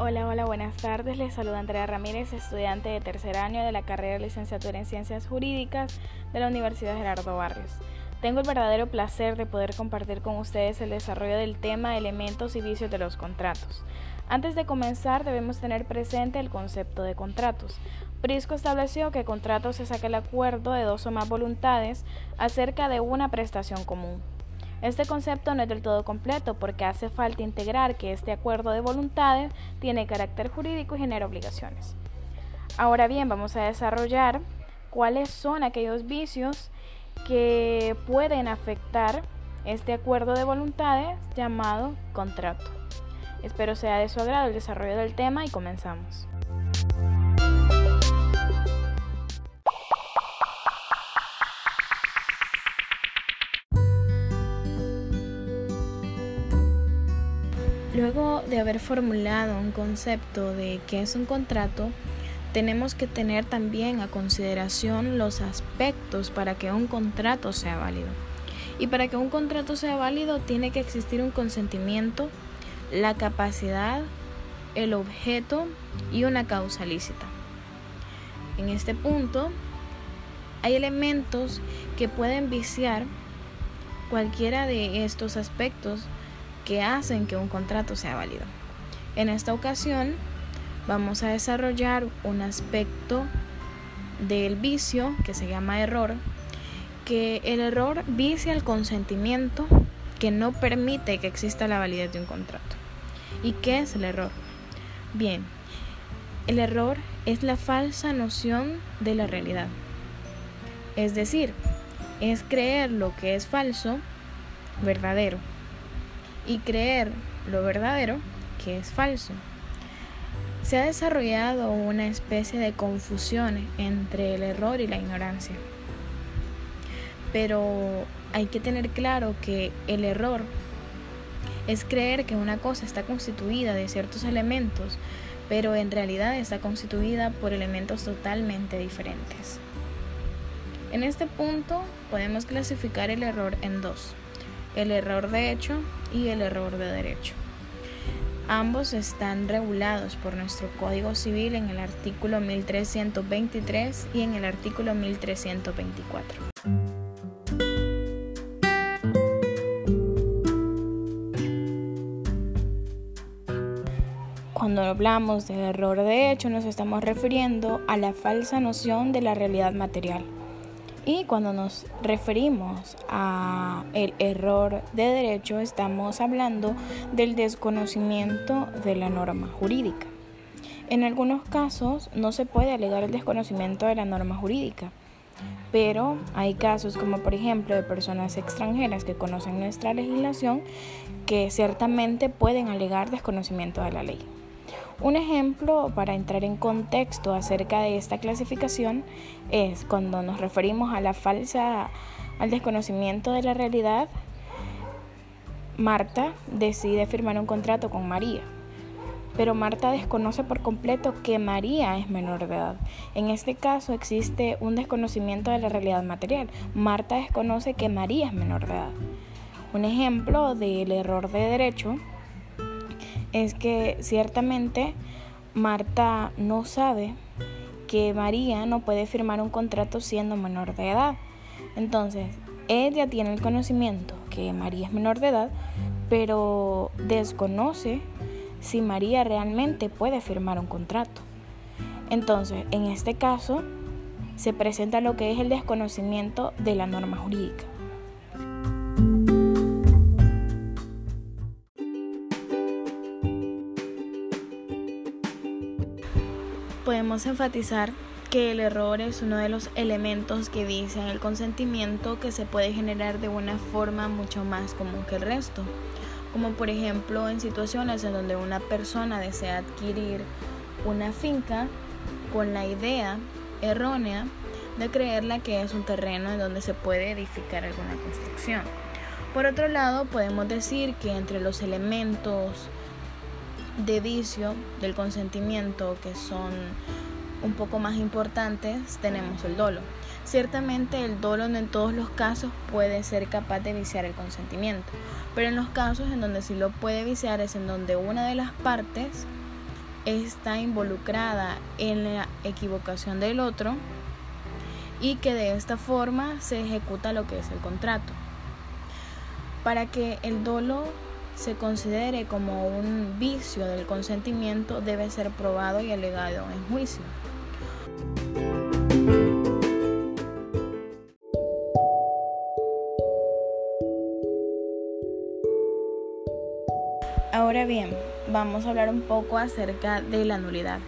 Hola, hola, buenas tardes. Les saluda Andrea Ramírez, estudiante de tercer año de la carrera de licenciatura en Ciencias Jurídicas de la Universidad Gerardo Barrios. Tengo el verdadero placer de poder compartir con ustedes el desarrollo del tema elementos y vicios de los contratos. Antes de comenzar debemos tener presente el concepto de contratos. Prisco estableció que contrato se saca el acuerdo de dos o más voluntades acerca de una prestación común. Este concepto no es del todo completo porque hace falta integrar que este acuerdo de voluntades tiene carácter jurídico y genera obligaciones. Ahora bien, vamos a desarrollar cuáles son aquellos vicios que pueden afectar este acuerdo de voluntades llamado contrato. Espero sea de su agrado el desarrollo del tema y comenzamos. Luego de haber formulado un concepto de qué es un contrato, tenemos que tener también a consideración los aspectos para que un contrato sea válido. Y para que un contrato sea válido tiene que existir un consentimiento, la capacidad, el objeto y una causa lícita. En este punto hay elementos que pueden viciar cualquiera de estos aspectos que hacen que un contrato sea válido. En esta ocasión vamos a desarrollar un aspecto del vicio que se llama error, que el error vicia el consentimiento que no permite que exista la validez de un contrato. ¿Y qué es el error? Bien, el error es la falsa noción de la realidad. Es decir, es creer lo que es falso verdadero y creer lo verdadero que es falso. Se ha desarrollado una especie de confusión entre el error y la ignorancia. Pero hay que tener claro que el error es creer que una cosa está constituida de ciertos elementos, pero en realidad está constituida por elementos totalmente diferentes. En este punto podemos clasificar el error en dos el error de hecho y el error de derecho. Ambos están regulados por nuestro Código Civil en el artículo 1323 y en el artículo 1324. Cuando hablamos de error de hecho nos estamos refiriendo a la falsa noción de la realidad material y cuando nos referimos a el error de derecho, estamos hablando del desconocimiento de la norma jurídica. En algunos casos no se puede alegar el desconocimiento de la norma jurídica, pero hay casos como por ejemplo de personas extranjeras que conocen nuestra legislación que ciertamente pueden alegar desconocimiento de la ley. Un ejemplo para entrar en contexto acerca de esta clasificación es cuando nos referimos a la falsa, al desconocimiento de la realidad, Marta decide firmar un contrato con María. Pero Marta desconoce por completo que María es menor de edad. En este caso existe un desconocimiento de la realidad material. Marta desconoce que María es menor de edad. Un ejemplo del error de derecho es que ciertamente Marta no sabe que María no puede firmar un contrato siendo menor de edad. Entonces, ella tiene el conocimiento que María es menor de edad, pero desconoce si María realmente puede firmar un contrato. Entonces, en este caso, se presenta lo que es el desconocimiento de la norma jurídica. Podemos enfatizar que el error es uno de los elementos que dicen el consentimiento que se puede generar de una forma mucho más común que el resto, como por ejemplo en situaciones en donde una persona desea adquirir una finca con la idea errónea de creerla que es un terreno en donde se puede edificar alguna construcción. Por otro lado, podemos decir que entre los elementos de vicio del consentimiento que son un poco más importantes tenemos el dolo. Ciertamente el dolo no en todos los casos puede ser capaz de viciar el consentimiento, pero en los casos en donde sí lo puede viciar es en donde una de las partes está involucrada en la equivocación del otro y que de esta forma se ejecuta lo que es el contrato. Para que el dolo se considere como un vicio del consentimiento debe ser probado y alegado en juicio. Ahora bien, vamos a hablar un poco acerca de la nulidad.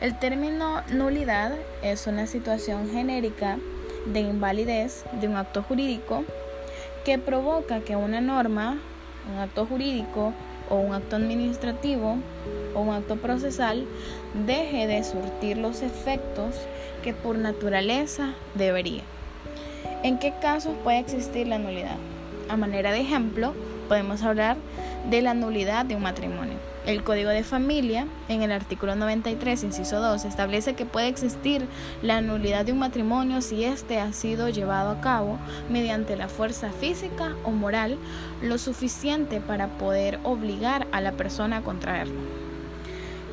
El término nulidad es una situación genérica de invalidez de un acto jurídico que provoca que una norma, un acto jurídico o un acto administrativo o un acto procesal deje de surtir los efectos que por naturaleza debería. ¿En qué casos puede existir la nulidad? A manera de ejemplo, podemos hablar de la nulidad de un matrimonio. El Código de Familia, en el artículo 93, inciso 2, establece que puede existir la nulidad de un matrimonio si éste ha sido llevado a cabo mediante la fuerza física o moral lo suficiente para poder obligar a la persona a contraerlo.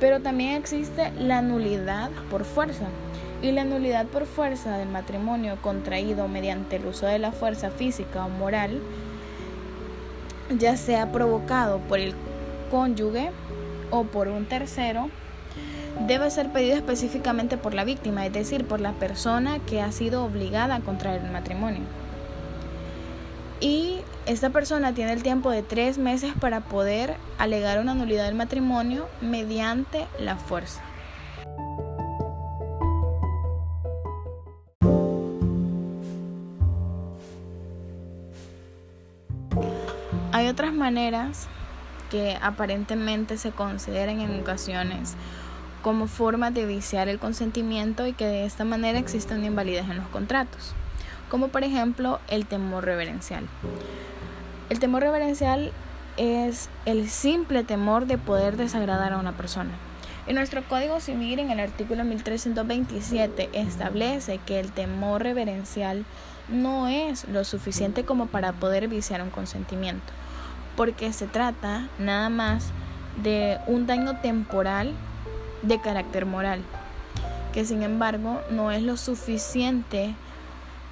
Pero también existe la nulidad por fuerza. Y la nulidad por fuerza del matrimonio contraído mediante el uso de la fuerza física o moral ya sea provocado por el cónyuge o por un tercero, debe ser pedido específicamente por la víctima, es decir, por la persona que ha sido obligada a contraer el matrimonio. Y esta persona tiene el tiempo de tres meses para poder alegar una nulidad del matrimonio mediante la fuerza. Maneras que aparentemente se consideran en ocasiones como forma de viciar el consentimiento y que de esta manera existe una invalidez en los contratos, como por ejemplo el temor reverencial. El temor reverencial es el simple temor de poder desagradar a una persona. En nuestro Código Civil, en el artículo 1327, establece que el temor reverencial no es lo suficiente como para poder viciar un consentimiento porque se trata nada más de un daño temporal de carácter moral, que sin embargo no es lo suficiente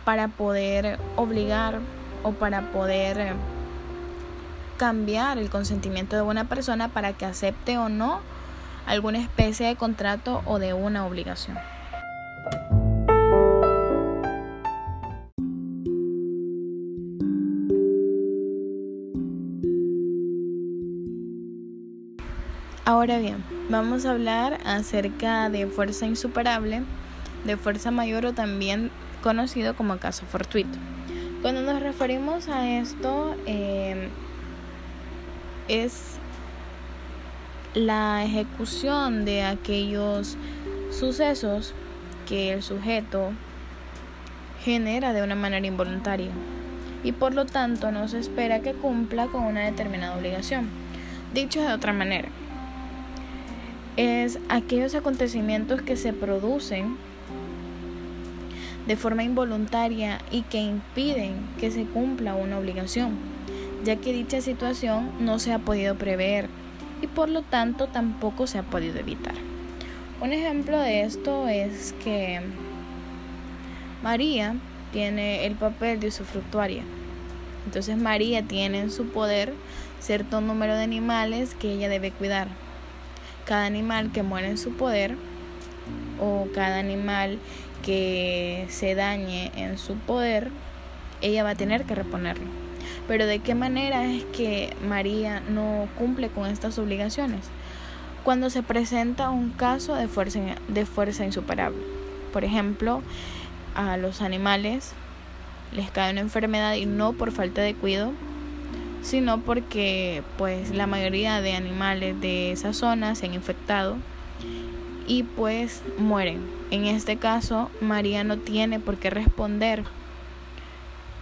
para poder obligar o para poder cambiar el consentimiento de una persona para que acepte o no alguna especie de contrato o de una obligación. Ahora bien, vamos a hablar acerca de fuerza insuperable, de fuerza mayor o también conocido como caso fortuito. Cuando nos referimos a esto, em, es la ejecución de aquellos sucesos que el sujeto genera de una manera involuntaria y por lo tanto no se espera que cumpla con una determinada obligación. Dicho de otra manera, es aquellos acontecimientos que se producen de forma involuntaria y que impiden que se cumpla una obligación, ya que dicha situación no se ha podido prever y por lo tanto tampoco se ha podido evitar. Un ejemplo de esto es que María tiene el papel de usufructuaria. Entonces María tiene en su poder cierto número de animales que ella debe cuidar cada animal que muere en su poder o cada animal que se dañe en su poder, ella va a tener que reponerlo. Pero ¿de qué manera es que María no cumple con estas obligaciones? Cuando se presenta un caso de fuerza, de fuerza insuperable. Por ejemplo, a los animales les cae una enfermedad y no por falta de cuidado, sino porque pues la mayoría de animales de esa zona se han infectado y pues mueren. En este caso, María no tiene por qué responder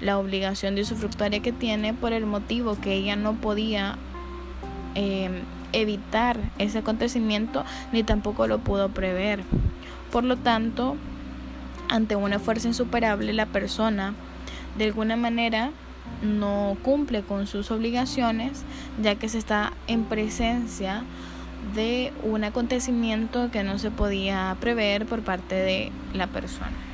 la obligación de usufructuaria que tiene por el motivo que ella no podía em, evitar ese acontecimiento ni tampoco lo pudo prever. Por lo tanto, ante una fuerza insuperable, la persona de alguna manera no cumple con sus obligaciones, ya que se está en presencia de un acontecimiento que no se podía prever por parte de la persona.